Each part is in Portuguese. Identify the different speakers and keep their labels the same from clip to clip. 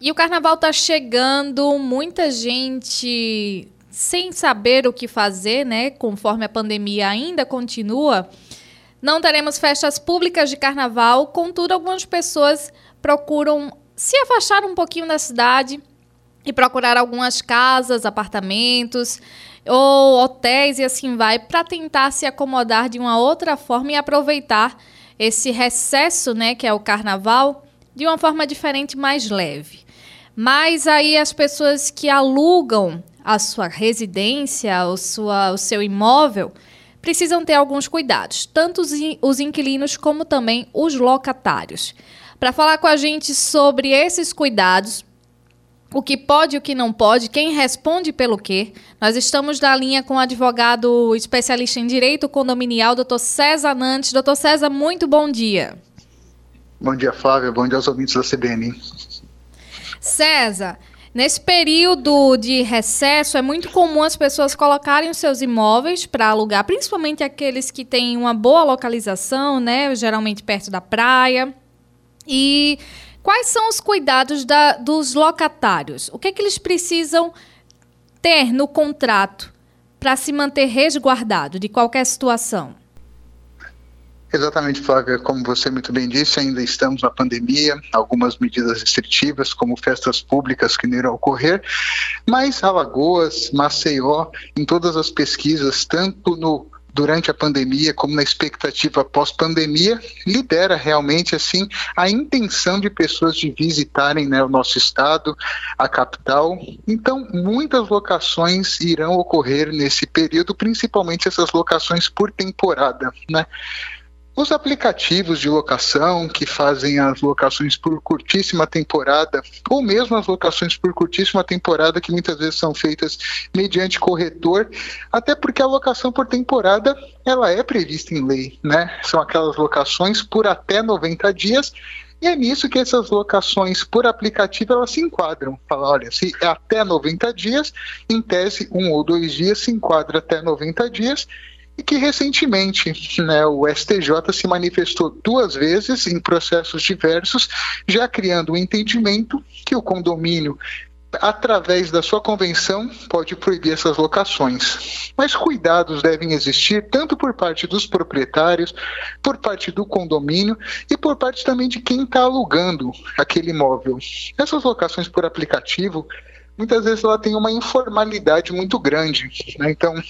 Speaker 1: E o carnaval está chegando, muita gente sem saber o que fazer, né? Conforme a pandemia ainda continua. Não teremos festas públicas de carnaval, contudo, algumas pessoas procuram se afastar um pouquinho da cidade e procurar algumas casas, apartamentos ou hotéis e assim vai, para tentar se acomodar de uma outra forma e aproveitar esse recesso, né, que é o carnaval, de uma forma diferente, mais leve. Mas aí as pessoas que alugam a sua residência, o, sua, o seu imóvel, precisam ter alguns cuidados, tanto os inquilinos como também os locatários. Para falar com a gente sobre esses cuidados, o que pode e o que não pode, quem responde pelo quê. Nós estamos na linha com o advogado especialista em direito condominial, doutor César Nantes. Doutor César, muito bom dia.
Speaker 2: Bom dia, Flávia. Bom dia aos ouvintes da CBN.
Speaker 1: César, nesse período de recesso, é muito comum as pessoas colocarem os seus imóveis para alugar, principalmente aqueles que têm uma boa localização, né? Geralmente perto da praia. E quais são os cuidados da, dos locatários? O que, é que eles precisam ter no contrato para se manter resguardado de qualquer situação?
Speaker 2: Exatamente, Flávia. Como você muito bem disse, ainda estamos na pandemia, algumas medidas restritivas, como festas públicas que não irão ocorrer, mas Alagoas, Maceió, em todas as pesquisas, tanto no durante a pandemia, como na expectativa pós-pandemia, lidera realmente assim a intenção de pessoas de visitarem né, o nosso estado, a capital. Então, muitas locações irão ocorrer nesse período, principalmente essas locações por temporada, né? Os aplicativos de locação que fazem as locações por curtíssima temporada, ou mesmo as locações por curtíssima temporada, que muitas vezes são feitas mediante corretor, até porque a locação por temporada ela é prevista em lei, né? São aquelas locações por até 90 dias e é nisso que essas locações por aplicativo elas se enquadram. Fala, olha, se é até 90 dias, em tese, um ou dois dias se enquadra até 90 dias, e que recentemente né, o STJ se manifestou duas vezes em processos diversos, já criando o um entendimento que o condomínio através da sua convenção, pode proibir essas locações. Mas cuidados devem existir tanto por parte dos proprietários, por parte do condomínio e por parte também de quem está alugando aquele imóvel. Essas locações por aplicativo, muitas vezes ela tem uma informalidade muito grande. Né? Então,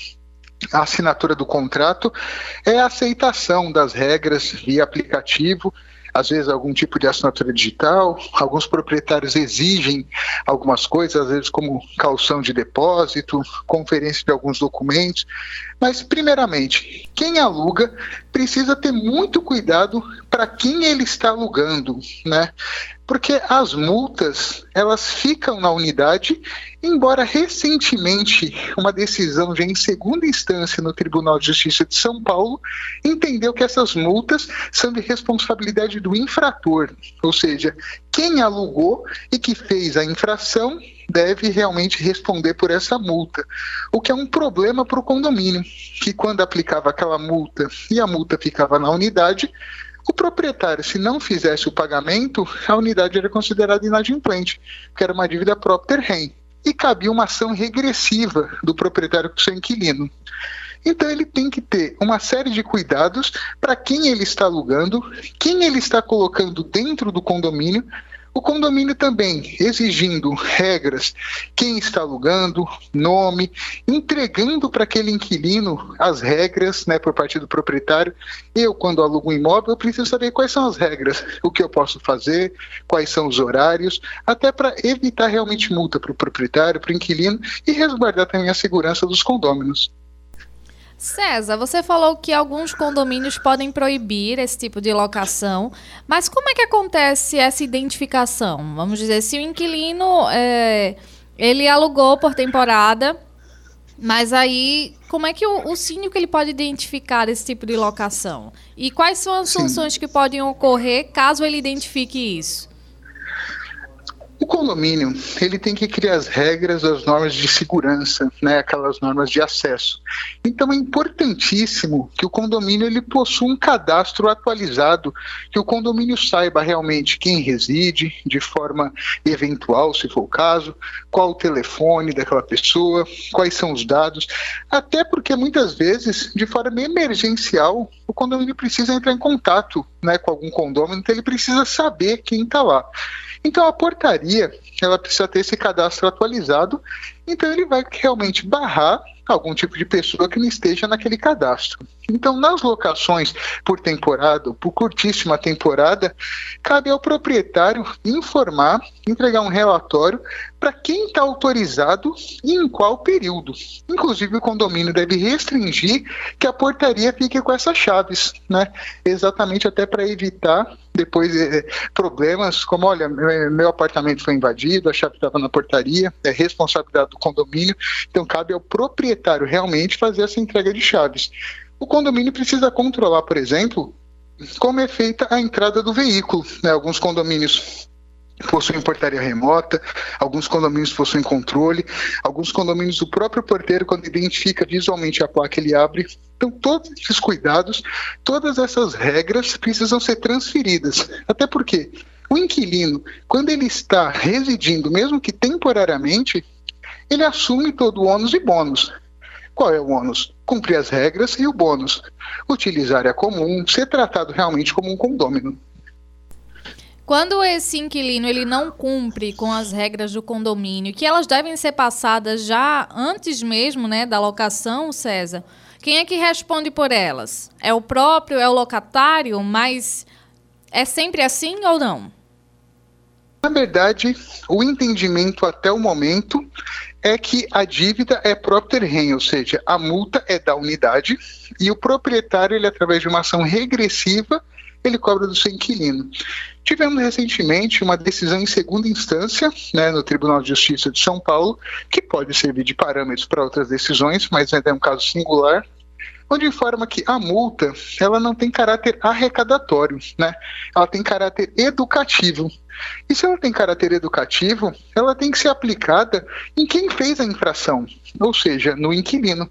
Speaker 2: a assinatura do contrato é a aceitação das regras via aplicativo, às vezes algum tipo de assinatura digital, alguns proprietários exigem algumas coisas, às vezes como calção de depósito, conferência de alguns documentos, mas primeiramente, quem aluga precisa ter muito cuidado para quem ele está alugando, né? Porque as multas, elas ficam na unidade, embora recentemente uma decisão já em segunda instância no Tribunal de Justiça de São Paulo entendeu que essas multas são de responsabilidade do infrator, ou seja, quem alugou e que fez a infração deve realmente responder por essa multa, o que é um problema para o condomínio, que quando aplicava aquela multa e a multa ficava na unidade, o proprietário, se não fizesse o pagamento, a unidade era considerada inadimplente, que era uma dívida própria rem, e cabia uma ação regressiva do proprietário com seu inquilino. Então ele tem que ter uma série de cuidados para quem ele está alugando, quem ele está colocando dentro do condomínio o condomínio também exigindo regras, quem está alugando, nome, entregando para aquele inquilino as regras, né, por parte do proprietário. Eu, quando alugo um imóvel, eu preciso saber quais são as regras, o que eu posso fazer, quais são os horários, até para evitar realmente multa para o proprietário, para o inquilino e resguardar também a segurança dos condôminos.
Speaker 1: César, você falou que alguns condomínios podem proibir esse tipo de locação, mas como é que acontece essa identificação? Vamos dizer, se o inquilino é, ele alugou por temporada, mas aí como é que o, o síndico ele pode identificar esse tipo de locação? E quais são as Sim. sanções que podem ocorrer caso ele identifique isso?
Speaker 2: O condomínio ele tem que criar as regras, as normas de segurança, né, aquelas normas de acesso. Então é importantíssimo que o condomínio ele possua um cadastro atualizado, que o condomínio saiba realmente quem reside, de forma eventual, se for o caso, qual o telefone daquela pessoa, quais são os dados, até porque muitas vezes, de forma emergencial, o condomínio precisa entrar em contato, né, com algum condomínio, então ele precisa saber quem está lá. Então a portaria ela precisa ter esse cadastro atualizado, então ele vai realmente barrar algum tipo de pessoa que não esteja naquele cadastro. Então, nas locações por temporada, por curtíssima temporada, cabe ao proprietário informar, entregar um relatório para quem está autorizado e em qual período. Inclusive, o condomínio deve restringir que a portaria fique com essas chaves, né? Exatamente até para evitar depois é, problemas como, olha, meu, meu apartamento foi invadido, a chave estava na portaria, é responsabilidade do condomínio, então cabe ao proprietário realmente fazer essa entrega de chaves. O condomínio precisa controlar, por exemplo, como é feita a entrada do veículo. Né? Alguns condomínios possuem portaria remota, alguns condomínios possuem controle, alguns condomínios o próprio porteiro quando identifica visualmente a placa ele abre. Então todos esses cuidados, todas essas regras precisam ser transferidas. Até porque o inquilino, quando ele está residindo, mesmo que temporariamente, ele assume todo o ônus e bônus. Qual é o ônus? Cumprir as regras e o bônus. Utilizar área comum, ser tratado realmente como um condômino.
Speaker 1: Quando esse inquilino ele não cumpre com as regras do condomínio, que elas devem ser passadas já antes mesmo, né, da locação, César. Quem é que responde por elas? É o próprio, é o locatário, mas é sempre assim ou não?
Speaker 2: Na verdade, o entendimento até o momento é que a dívida é próprio rem, ou seja, a multa é da unidade e o proprietário, ele através de uma ação regressiva, ele cobra do seu inquilino. Tivemos recentemente uma decisão em segunda instância, né, no Tribunal de Justiça de São Paulo, que pode servir de parâmetro para outras decisões, mas é um caso singular, onde informa que a multa ela não tem caráter arrecadatório, né? Ela tem caráter educativo. E se ela tem caráter educativo, ela tem que ser aplicada em quem fez a infração, ou seja, no inquilino.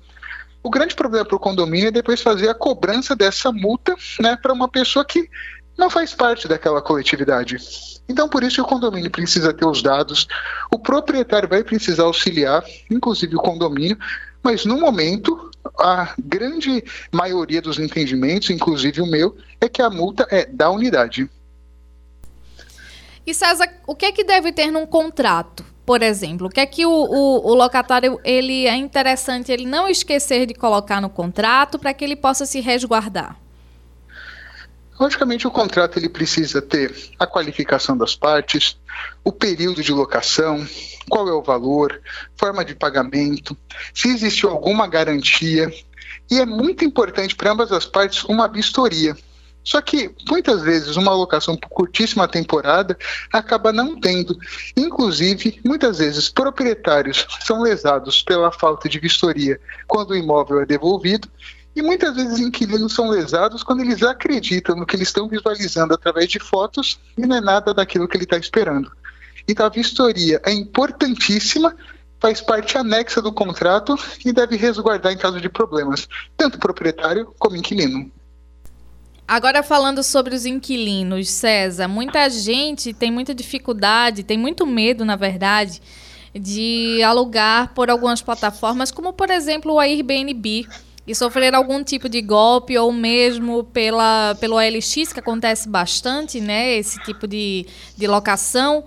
Speaker 2: O grande problema para o condomínio é depois fazer a cobrança dessa multa né, para uma pessoa que não faz parte daquela coletividade. Então, por isso, o condomínio precisa ter os dados, o proprietário vai precisar auxiliar, inclusive o condomínio, mas no momento, a grande maioria dos entendimentos, inclusive o meu, é que a multa é da unidade.
Speaker 1: E César, o que é que deve ter num contrato? Por exemplo, o que é que o, o, o locatário ele é interessante ele não esquecer de colocar no contrato para que ele possa se resguardar?
Speaker 2: Logicamente, o contrato ele precisa ter a qualificação das partes, o período de locação, qual é o valor, forma de pagamento, se existiu alguma garantia. E é muito importante para ambas as partes uma vistoria. Só que muitas vezes uma locação por curtíssima temporada acaba não tendo. Inclusive, muitas vezes proprietários são lesados pela falta de vistoria quando o imóvel é devolvido e muitas vezes inquilinos são lesados quando eles acreditam no que eles estão visualizando através de fotos e não é nada daquilo que ele está esperando. Então a vistoria é importantíssima, faz parte anexa do contrato e deve resguardar em caso de problemas, tanto proprietário como inquilino.
Speaker 1: Agora falando sobre os inquilinos, César, muita gente tem muita dificuldade, tem muito medo, na verdade, de alugar por algumas plataformas, como por exemplo o Airbnb e sofrer algum tipo de golpe ou mesmo pela, pelo OLX, que acontece bastante, né? Esse tipo de, de locação.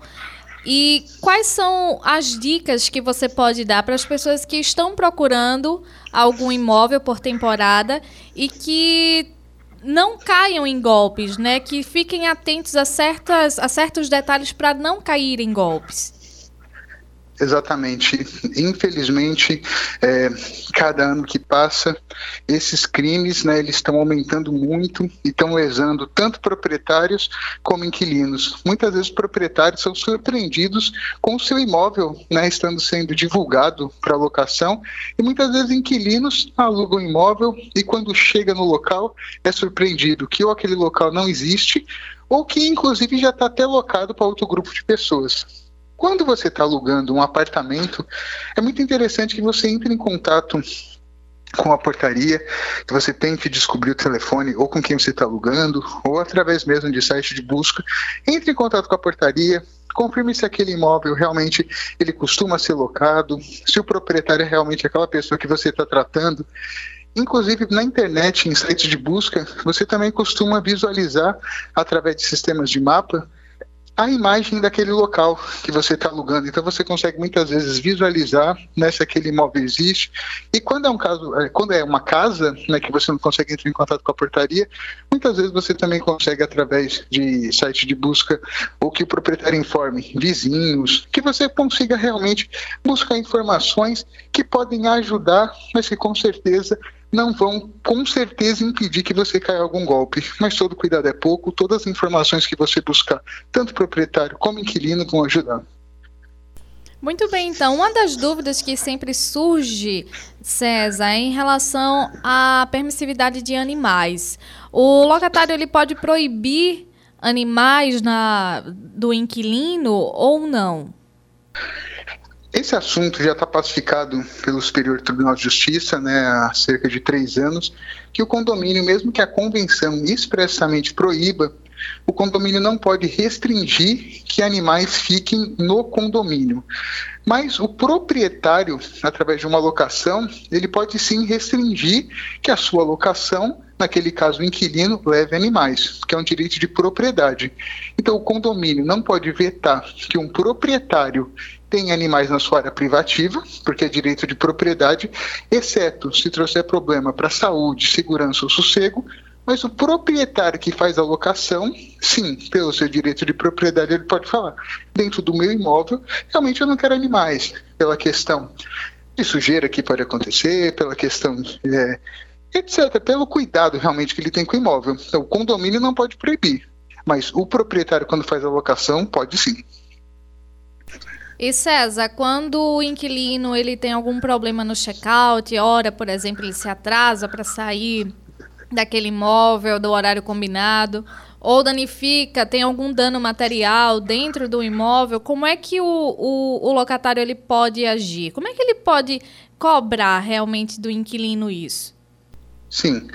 Speaker 1: E quais são as dicas que você pode dar para as pessoas que estão procurando algum imóvel por temporada e que não caiam em golpes, né? Que fiquem atentos a, certas, a certos detalhes para não cair em golpes.
Speaker 2: Exatamente. Infelizmente, é, cada ano que passa, esses crimes, né, eles estão aumentando muito e estão lesando tanto proprietários como inquilinos. Muitas vezes, proprietários são surpreendidos com o seu imóvel, né, estando sendo divulgado para locação, e muitas vezes inquilinos alugam imóvel e quando chega no local é surpreendido que ou aquele local não existe ou que inclusive já está até locado para outro grupo de pessoas. Quando você está alugando um apartamento, é muito interessante que você entre em contato com a portaria, que você tente descobrir o telefone ou com quem você está alugando, ou através mesmo de site de busca, entre em contato com a portaria, confirme se aquele imóvel realmente ele costuma ser locado, se o proprietário é realmente aquela pessoa que você está tratando. Inclusive na internet, em sites de busca, você também costuma visualizar através de sistemas de mapa a imagem daquele local que você está alugando. Então você consegue muitas vezes visualizar né, se aquele imóvel existe. E quando é um caso, é, quando é uma casa, né, que você não consegue entrar em contato com a portaria, muitas vezes você também consegue através de site de busca ou que o proprietário informe vizinhos, que você consiga realmente buscar informações que podem ajudar, mas que com certeza não vão com certeza impedir que você caia algum golpe. Mas todo cuidado é pouco, todas as informações que você buscar, tanto proprietário como inquilino, vão ajudar.
Speaker 1: Muito bem, então, uma das dúvidas que sempre surge, César, é em relação à permissividade de animais. O locatário ele pode proibir animais na, do inquilino ou não?
Speaker 2: Esse assunto já está pacificado pelo Superior Tribunal de Justiça né, há cerca de três anos, que o condomínio, mesmo que a convenção expressamente proíba, o condomínio não pode restringir que animais fiquem no condomínio. Mas o proprietário, através de uma locação, ele pode sim restringir que a sua locação, naquele caso o inquilino, leve animais, que é um direito de propriedade. Então o condomínio não pode vetar que um proprietário tem animais na sua área privativa, porque é direito de propriedade, exceto se trouxer problema para saúde, segurança ou sossego, mas o proprietário que faz a locação, sim, pelo seu direito de propriedade, ele pode falar: dentro do meu imóvel, realmente eu não quero animais, pela questão de sujeira que pode acontecer, pela questão é, etc., pelo cuidado realmente que ele tem com o imóvel. Então, o condomínio não pode proibir, mas o proprietário, quando faz a locação, pode sim.
Speaker 1: E César, quando o inquilino ele tem algum problema no check-out, hora, por exemplo, ele se atrasa para sair daquele imóvel do horário combinado, ou danifica, tem algum dano material dentro do imóvel, como é que o, o, o locatário ele pode agir? Como é que ele pode cobrar realmente do inquilino isso?
Speaker 2: Sim.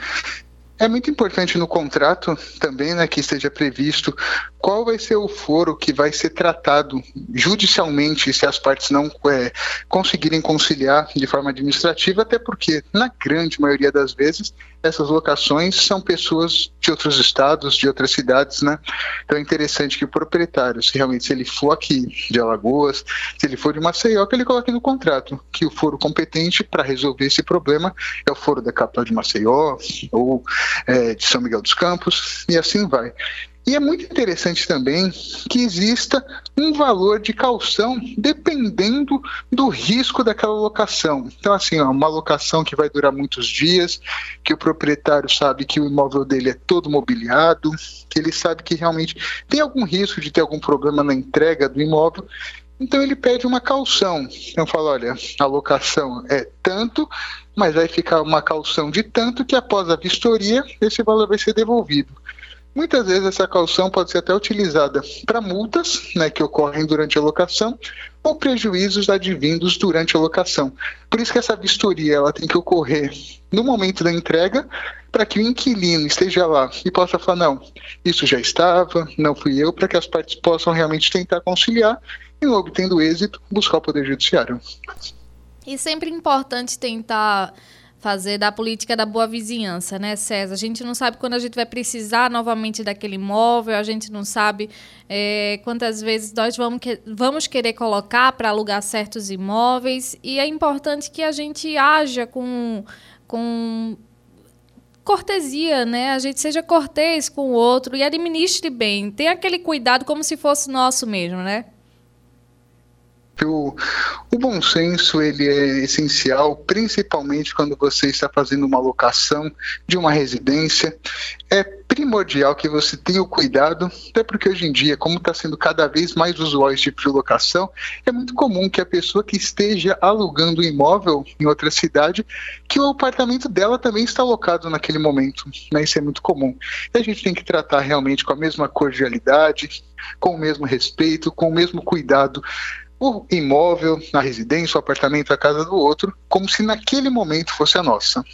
Speaker 2: É muito importante no contrato também né, que esteja previsto qual vai ser o foro que vai ser tratado judicialmente se as partes não é, conseguirem conciliar de forma administrativa, até porque, na grande maioria das vezes, essas locações são pessoas de outros estados, de outras cidades, né? Então é interessante que o proprietário, se realmente se ele for aqui de Alagoas, se ele for de Maceió, que ele coloque no contrato que o foro competente para resolver esse problema é o foro da capital de Maceió ou é, de São Miguel dos Campos, e assim vai. E é muito interessante também que exista um valor de calção dependendo do risco daquela locação. Então, assim, ó, uma locação que vai durar muitos dias, que o proprietário sabe que o imóvel dele é todo mobiliado, que ele sabe que realmente tem algum risco de ter algum problema na entrega do imóvel. Então ele pede uma calção. Então fala, olha, a locação é tanto, mas vai ficar uma calção de tanto que após a vistoria esse valor vai ser devolvido. Muitas vezes essa calção pode ser até utilizada para multas né, que ocorrem durante a locação ou prejuízos advindos durante a locação. Por isso que essa vistoria ela tem que ocorrer no momento da entrega para que o inquilino esteja lá e possa falar não, isso já estava, não fui eu, para que as partes possam realmente tentar conciliar e, obtendo êxito, buscar o Poder Judiciário.
Speaker 1: E sempre importante tentar fazer da política da boa vizinhança, né, César? A gente não sabe quando a gente vai precisar novamente daquele imóvel, a gente não sabe é, quantas vezes nós vamos, que, vamos querer colocar para alugar certos imóveis e é importante que a gente haja com, com cortesia, né? A gente seja cortês com o outro e administre bem. Tenha aquele cuidado como se fosse nosso mesmo, né?
Speaker 2: O, o bom senso ele é essencial, principalmente quando você está fazendo uma locação de uma residência. É primordial que você tenha o cuidado, até porque hoje em dia, como está sendo cada vez mais usual esse tipo de locação, é muito comum que a pessoa que esteja alugando um imóvel em outra cidade, que o apartamento dela também está alocado naquele momento. Né? Isso é muito comum. E a gente tem que tratar realmente com a mesma cordialidade, com o mesmo respeito, com o mesmo cuidado o imóvel, na residência, o apartamento, a casa do outro, como se naquele momento fosse a nossa.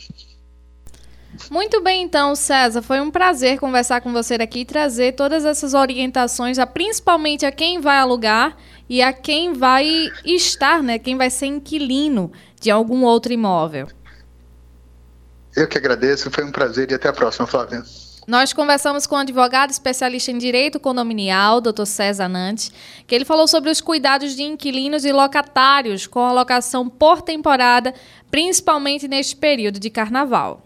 Speaker 1: Muito bem, então, César. Foi um prazer conversar com você aqui e trazer todas essas orientações, a, principalmente a quem vai alugar e a quem vai estar, né? Quem vai ser inquilino de algum outro imóvel.
Speaker 2: Eu que agradeço, foi um prazer e até a próxima, Flávia.
Speaker 1: Nós conversamos com o um advogado especialista em direito condominial, Dr. César Nantes, que ele falou sobre os cuidados de inquilinos e locatários com a locação por temporada, principalmente neste período de carnaval.